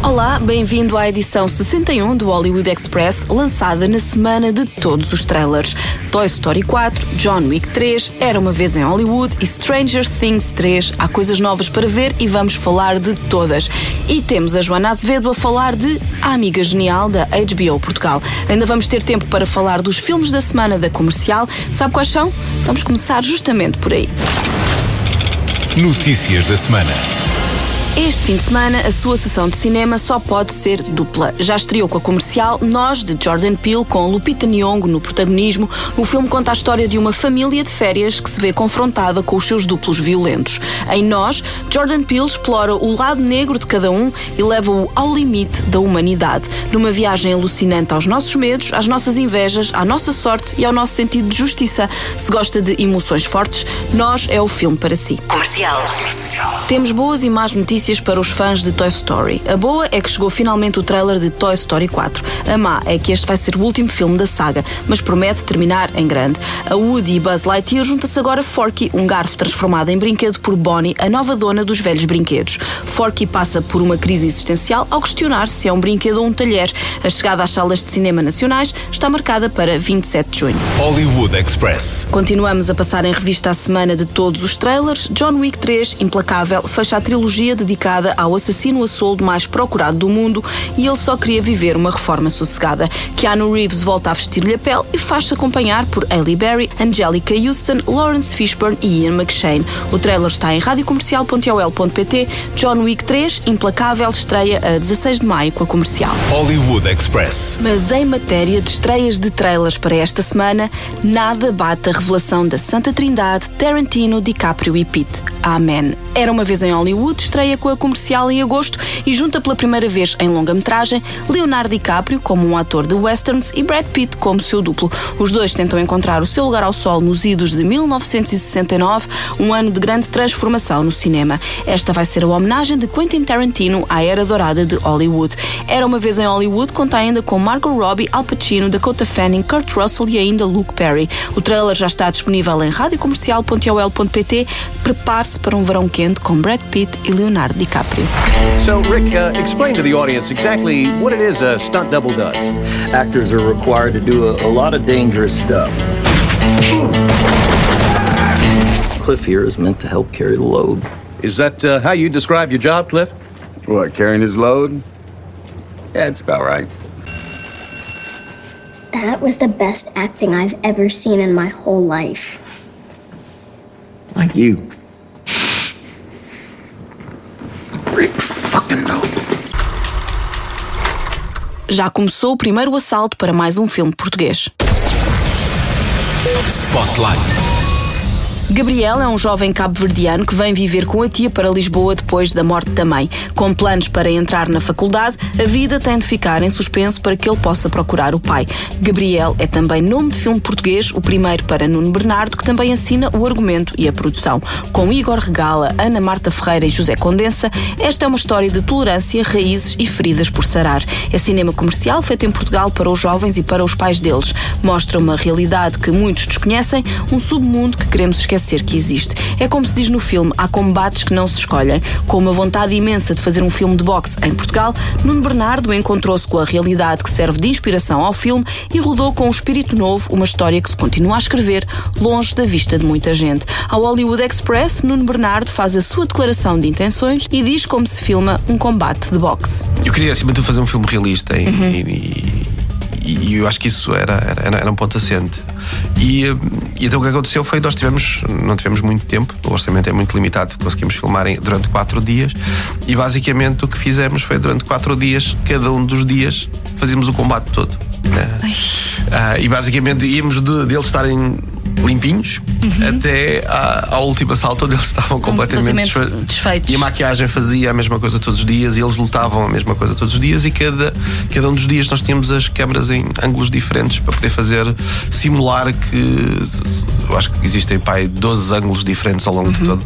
Olá, bem-vindo à edição 61 do Hollywood Express, lançada na semana de todos os trailers. Toy Story 4, John Wick 3, Era uma vez em Hollywood e Stranger Things 3. Há coisas novas para ver e vamos falar de todas. E temos a Joana Azevedo a falar de A Amiga Genial da HBO Portugal. Ainda vamos ter tempo para falar dos filmes da semana da comercial. Sabe quais são? Vamos começar justamente por aí. Notícias da semana. Este fim de semana, a sua sessão de cinema só pode ser dupla. Já estreou com a comercial Nós, de Jordan Peele, com Lupita Nyong'o no protagonismo. O filme conta a história de uma família de férias que se vê confrontada com os seus duplos violentos. Em Nós, Jordan Peele explora o lado negro de cada um e leva-o ao limite da humanidade, numa viagem alucinante aos nossos medos, às nossas invejas, à nossa sorte e ao nosso sentido de justiça. Se gosta de emoções fortes, Nós é o filme para si. Comercial. Temos boas e más notícias para os fãs de Toy Story. A boa é que chegou finalmente o trailer de Toy Story 4. A má é que este vai ser o último filme da saga, mas promete terminar em grande. A Woody e Buzz Lightyear junta-se agora a Forky, um garfo transformado em brinquedo por Bonnie, a nova dona dos velhos brinquedos. Forky passa por uma crise existencial ao questionar se é um brinquedo ou um talher. A chegada às salas de cinema nacionais está marcada para 27 de junho. Hollywood Express. Continuamos a passar em revista a semana de todos os trailers. John Wick 3, Implacável, fecha a trilogia dedicada ao assassino a soldo mais procurado do mundo e ele só queria viver uma reforma sossegada. Keanu Reeves volta a vestir-lhe a pele e faz-se acompanhar por Hailey Berry, Angelica Houston, Lawrence Fishburne e Ian McShane. O trailer está em radiocomercial.ol.pt. John Wick 3, Implacável, estreia a 16 de maio com a comercial. Hollywood Express. Mas em matéria de estreias de trailers para esta semana, nada bate a revelação da Santa Trindade, Tarantino, DiCaprio e Pitt. Amém. Era uma vez em Hollywood, estreia com a comercial em agosto e junta pela primeira vez em longa-metragem Leonardo DiCaprio como um ator de westerns e Brad Pitt como seu duplo. Os dois tentam encontrar o seu lugar ao sol nos idos de 1969, um ano de grande transformação no cinema. Esta vai ser a homenagem de Quentin Tarantino à era dourada de Hollywood. Era uma vez em Hollywood, conta ainda com Margot Robbie, Al Pacino, Dakota Fanning, Kurt Russell e ainda Luke Perry. O trailer já está disponível em radiocomercial.ol.pt. Prepare-se para um verão quente com Brad Pitt e Leonardo DiCaprio. So, Rick, uh, explain to the audience exactly what it is a stunt double does. Actors are required to do a, a lot of dangerous stuff. Cliff here is meant to help carry the load. Is that uh, how you describe your job, Cliff? What, carrying his load? Yeah, it's about right. That was the best acting I've ever seen in my whole life. Like you. Já começou o primeiro assalto para mais um filme português. Spotlight. Gabriel é um jovem cabo-verdiano que vem viver com a tia para Lisboa depois da morte da mãe. Com planos para entrar na faculdade, a vida tem de ficar em suspenso para que ele possa procurar o pai. Gabriel é também nome de filme português, o primeiro para Nuno Bernardo, que também assina o argumento e a produção. Com Igor Regala, Ana Marta Ferreira e José Condensa, esta é uma história de tolerância, raízes e feridas por sarar. É cinema comercial feito em Portugal para os jovens e para os pais deles. Mostra uma realidade que muitos desconhecem, um submundo que queremos esquecer esquecer que existe. É como se diz no filme: há combates que não se escolhem. Com uma vontade imensa de fazer um filme de boxe em Portugal, Nuno Bernardo encontrou-se com a realidade que serve de inspiração ao filme e rodou com um espírito novo uma história que se continua a escrever longe da vista de muita gente. Ao Hollywood Express, Nuno Bernardo faz a sua declaração de intenções e diz como se filma um combate de boxe. Eu queria, acima de tudo, fazer um filme realista e, e, e, e eu acho que isso era, era, era um ponto assente. E, e então o que aconteceu foi nós tivemos, não tivemos muito tempo, o orçamento é muito limitado, conseguimos filmar em, durante quatro dias e basicamente o que fizemos foi durante quatro dias, cada um dos dias, fazíamos o combate todo. né? Ah, e basicamente íamos de, deles estarem limpinhos até à, ao último assalto onde eles estavam completamente completamente desfe- desfeitos. E a maquiagem fazia a mesma coisa todos os dias e eles lutavam a mesma coisa todos os dias e cada, cada um dos dias nós tínhamos as câmaras em ângulos diferentes para poder fazer simular que eu acho que existem pai 12 ângulos diferentes ao longo de, todo,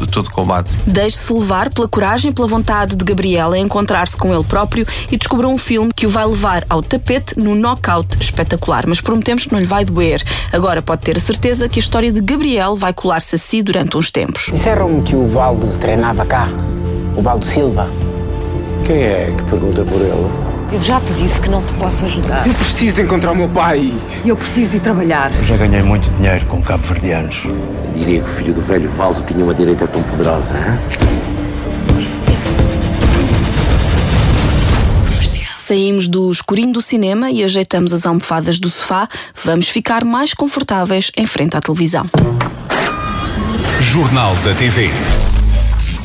de todo combate. Deixe-se levar pela coragem e pela vontade de Gabriel em encontrar-se com ele próprio e descobrir um filme que o vai levar ao tapete no knockout espetacular. Mas prometemos que não lhe vai doer. Agora pode ter a certeza que a história de Gabriel vai colar-se a si durante uns tempos. Disseram-me que o Valdo treinava cá. O Valdo Silva. Quem é que pergunta por ele? Eu já te disse que não te posso ajudar. Eu preciso de encontrar o meu pai. E eu preciso de trabalhar. Eu já ganhei muito dinheiro com cabo-verdianos. Eu diria que o filho do velho Valdo tinha uma direita tão poderosa, hein? Saímos do escurinho do cinema e ajeitamos as almofadas do sofá. Vamos ficar mais confortáveis em frente à televisão. Jornal da TV.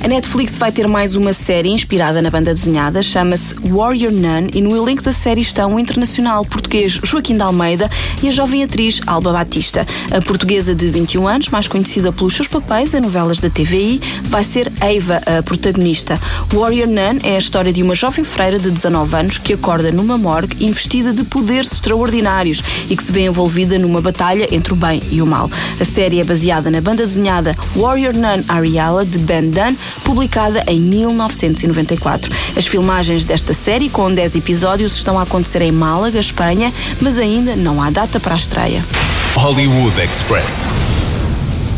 A Netflix vai ter mais uma série inspirada na banda desenhada, chama-se Warrior Nun, e no elenco da série estão o internacional português Joaquim de Almeida e a jovem atriz Alba Batista. A portuguesa de 21 anos, mais conhecida pelos seus papéis em novelas da TVI, vai ser Eva, a protagonista. Warrior Nun é a história de uma jovem freira de 19 anos que acorda numa morgue investida de poderes extraordinários e que se vê envolvida numa batalha entre o bem e o mal. A série é baseada na banda desenhada Warrior Nun Ariala, de Ben Dunn, publicada em 1994. As filmagens desta série, com 10 episódios, estão a acontecer em Málaga, Espanha, mas ainda não há data para a estreia. Hollywood Express.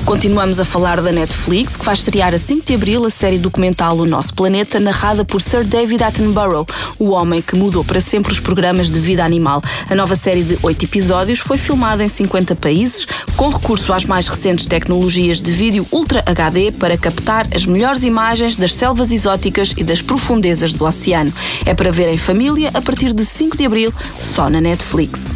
Continuamos a falar da Netflix, que vai estrear a 5 de abril a série documental O Nosso Planeta, narrada por Sir David Attenborough, o homem que mudou para sempre os programas de vida animal. A nova série de 8 episódios foi filmada em 50 países, com recurso às mais recentes tecnologias de vídeo Ultra HD para captar as melhores imagens das selvas exóticas e das profundezas do oceano. É para ver em família a partir de 5 de abril, só na Netflix.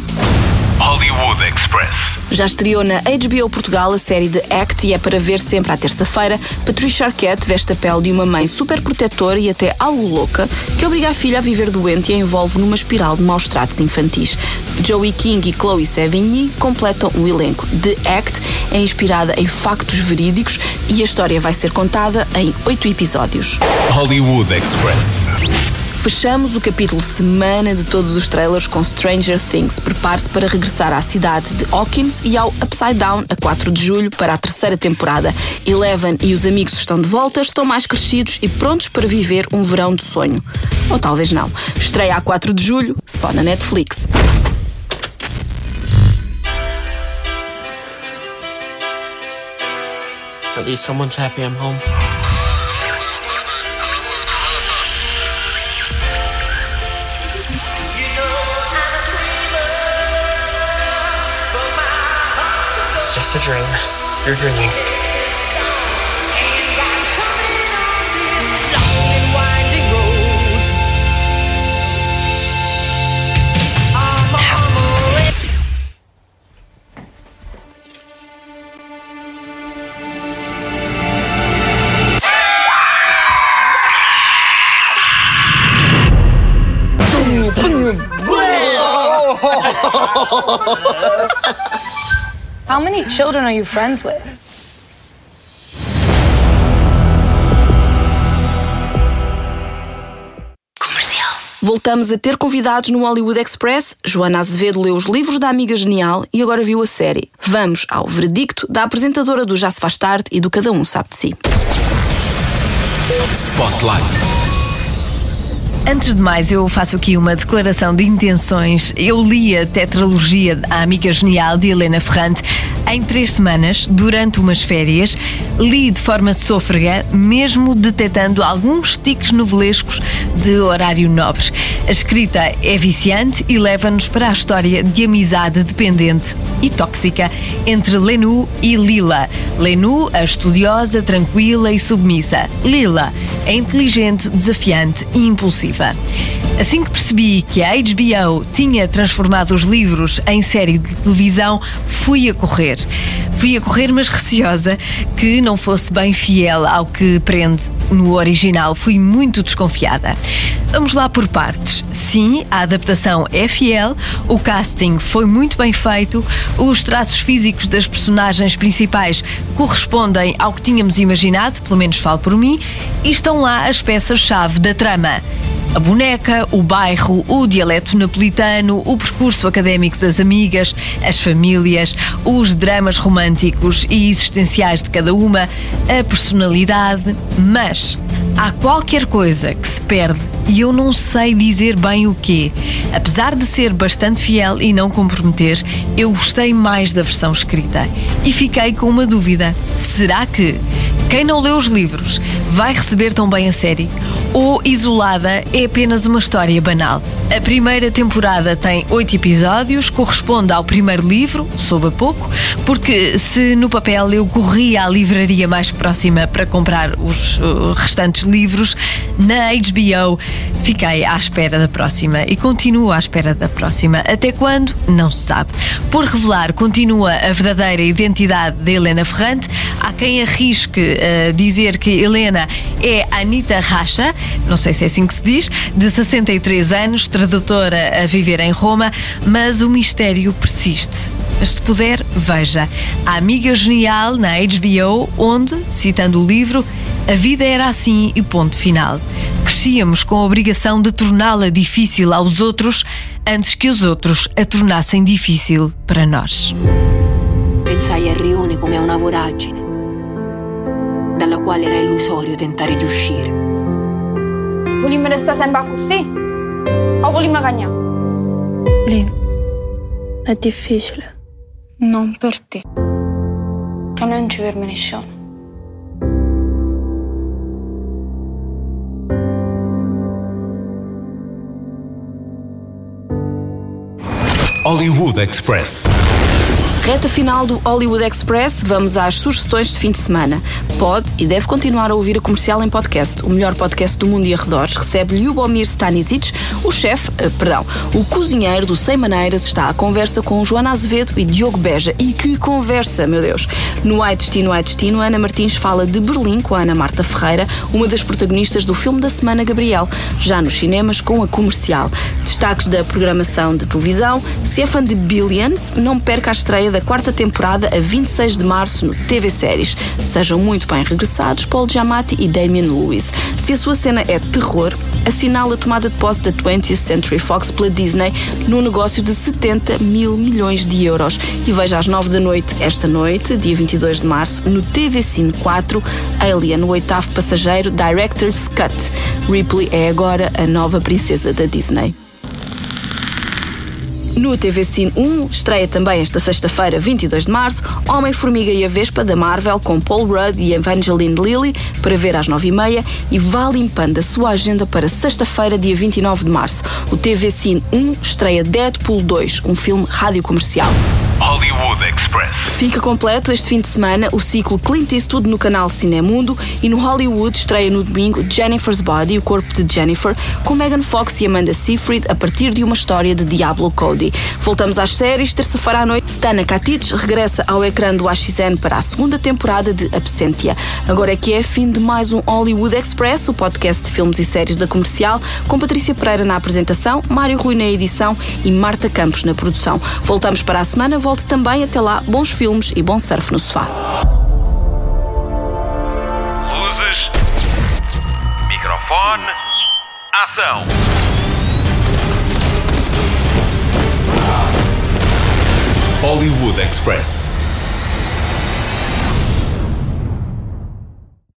Hollywood Express. Já estreou na HBO Portugal a série de Act e é para ver sempre à terça-feira. Patricia Arquette veste a pele de uma mãe super protetora e até algo louca que obriga a filha a viver doente e a envolve numa espiral de maus tratos infantis. Joey King e Chloe Sevigny completam o elenco. The Act é inspirada em factos verídicos e a história vai ser contada em oito episódios. Hollywood Express. Fechamos o capítulo semana de todos os trailers com Stranger Things. Prepare-se para regressar à cidade de Hawkins e ao Upside Down a 4 de julho para a terceira temporada. Eleven e os amigos estão de volta, estão mais crescidos e prontos para viver um verão de sonho. Ou talvez não. Estreia a 4 de julho, só na Netflix. At least someone's happy I'm home. just a dream. You're dreaming. Ha ha ha ha ha! How many children are you friends with? Voltamos a ter convidados no Hollywood Express. Joana Azevedo leu os livros da Amiga Genial e agora viu a série. Vamos ao veredicto da apresentadora do Já Se Faz Tarde e do Cada Um Sabe de Si. Spotlight. Antes de mais, eu faço aqui uma declaração de intenções. Eu li a tetralogia A Amiga Genial de Helena Ferrante em três semanas, durante umas férias. Li de forma sôfrega, mesmo detectando alguns tiques novelescos de horário nobre. A escrita é viciante e leva-nos para a história de amizade dependente e tóxica entre Lenu e Lila. Lenu, a estudiosa, tranquila e submissa. Lila, a inteligente, desafiante e impulsiva. Assim que percebi que a HBO tinha transformado os livros em série de televisão, fui a correr. Fui a correr, mas receosa que não fosse bem fiel ao que prende no original. Fui muito desconfiada. Vamos lá por partes. Sim, a adaptação é fiel, o casting foi muito bem feito, os traços físicos das personagens principais correspondem ao que tínhamos imaginado, pelo menos falo por mim, e estão lá as peças-chave da trama. A boneca, o bairro, o dialeto napolitano, o percurso académico das amigas, as famílias, os dramas românticos e existenciais de cada uma, a personalidade, mas há qualquer coisa que se perde e eu não sei dizer bem o quê. Apesar de ser bastante fiel e não comprometer, eu gostei mais da versão escrita e fiquei com uma dúvida: será que quem não leu os livros vai receber tão bem a série? Ou Isolada é apenas uma história banal? A primeira temporada tem oito episódios, corresponde ao primeiro livro, soube a pouco, porque se no papel eu corria à livraria mais próxima para comprar os uh, restantes livros, na HBO fiquei à espera da próxima e continuo à espera da próxima. Até quando? Não se sabe. Por revelar, continua a verdadeira identidade de Helena Ferrante. Há quem arrisque uh, dizer que Helena é Anita Racha, não sei se é assim que se diz, de 63 anos, tradutora a viver em Roma, mas o mistério persiste. Mas se puder, veja. A Amiga Genial na HBO, onde, citando o livro, a vida era assim e ponto final. Crescíamos com a obrigação de torná-la difícil aos outros antes que os outros a tornassem difícil para nós. Pensai a Rione come a una voragine, dalla quale era illusorio tentare di uscire. Volimmo restare sempre così? O volimmo cagnare? Lì, è difficile. Non per te. E non ci fermi nessuno. Hollywood Express. Reta final do Hollywood Express, vamos às sugestões de fim de semana. Pode e deve continuar a ouvir a comercial em podcast. O melhor podcast do mundo e arredores recebe Ljubomir Stanisic, o chefe, eh, perdão, o cozinheiro do Sem Maneiras, está à conversa com Joana Azevedo e Diogo Beja. E que conversa, meu Deus! No Ai Destino, Ai Destino, Ana Martins fala de Berlim com a Ana Marta Ferreira, uma das protagonistas do filme da semana Gabriel, já nos cinemas com a comercial. Destaques da programação de televisão. Se é fã de Billions, não perca a estreia da quarta temporada a 26 de março no TV Séries. Sejam muito bem regressados Paul Giamatti e Damian Lewis. Se a sua cena é terror, assinala a tomada de posse da 20th Century Fox pela Disney num negócio de 70 mil milhões de euros. E veja às 9 da noite, esta noite, dia 22 de março, no TV Cine 4, Alien, o oitavo passageiro, Director's Cut. Ripley é agora a nova princesa da Disney. No TV Cine 1, estreia também esta sexta-feira, 22 de março, Homem-Formiga e a Vespa, da Marvel, com Paul Rudd e Evangeline Lilly, para ver às 9h30, e vá limpando a sua agenda para sexta-feira, dia 29 de março. O TV Cine 1 estreia Deadpool 2, um filme rádio comercial. Hollywood Express. Fica completo este fim de semana o ciclo Clint Eastwood no canal Cinemundo e no Hollywood estreia no domingo Jennifer's Body, o corpo de Jennifer, com Megan Fox e Amanda Seyfried a partir de uma história de Diablo Cody. Voltamos às séries, terça-feira à noite, Stana Katic regressa ao ecrã do AXN para a segunda temporada de Absentia. Agora é que é fim de mais um Hollywood Express, o podcast de filmes e séries da comercial, com Patrícia Pereira na apresentação, Mário Rui na edição e Marta Campos na produção. Voltamos para a semana, volte também até lá, bons filmes e bom surf no sofá. Luzes. Microfone. Ação. Hollywood Express.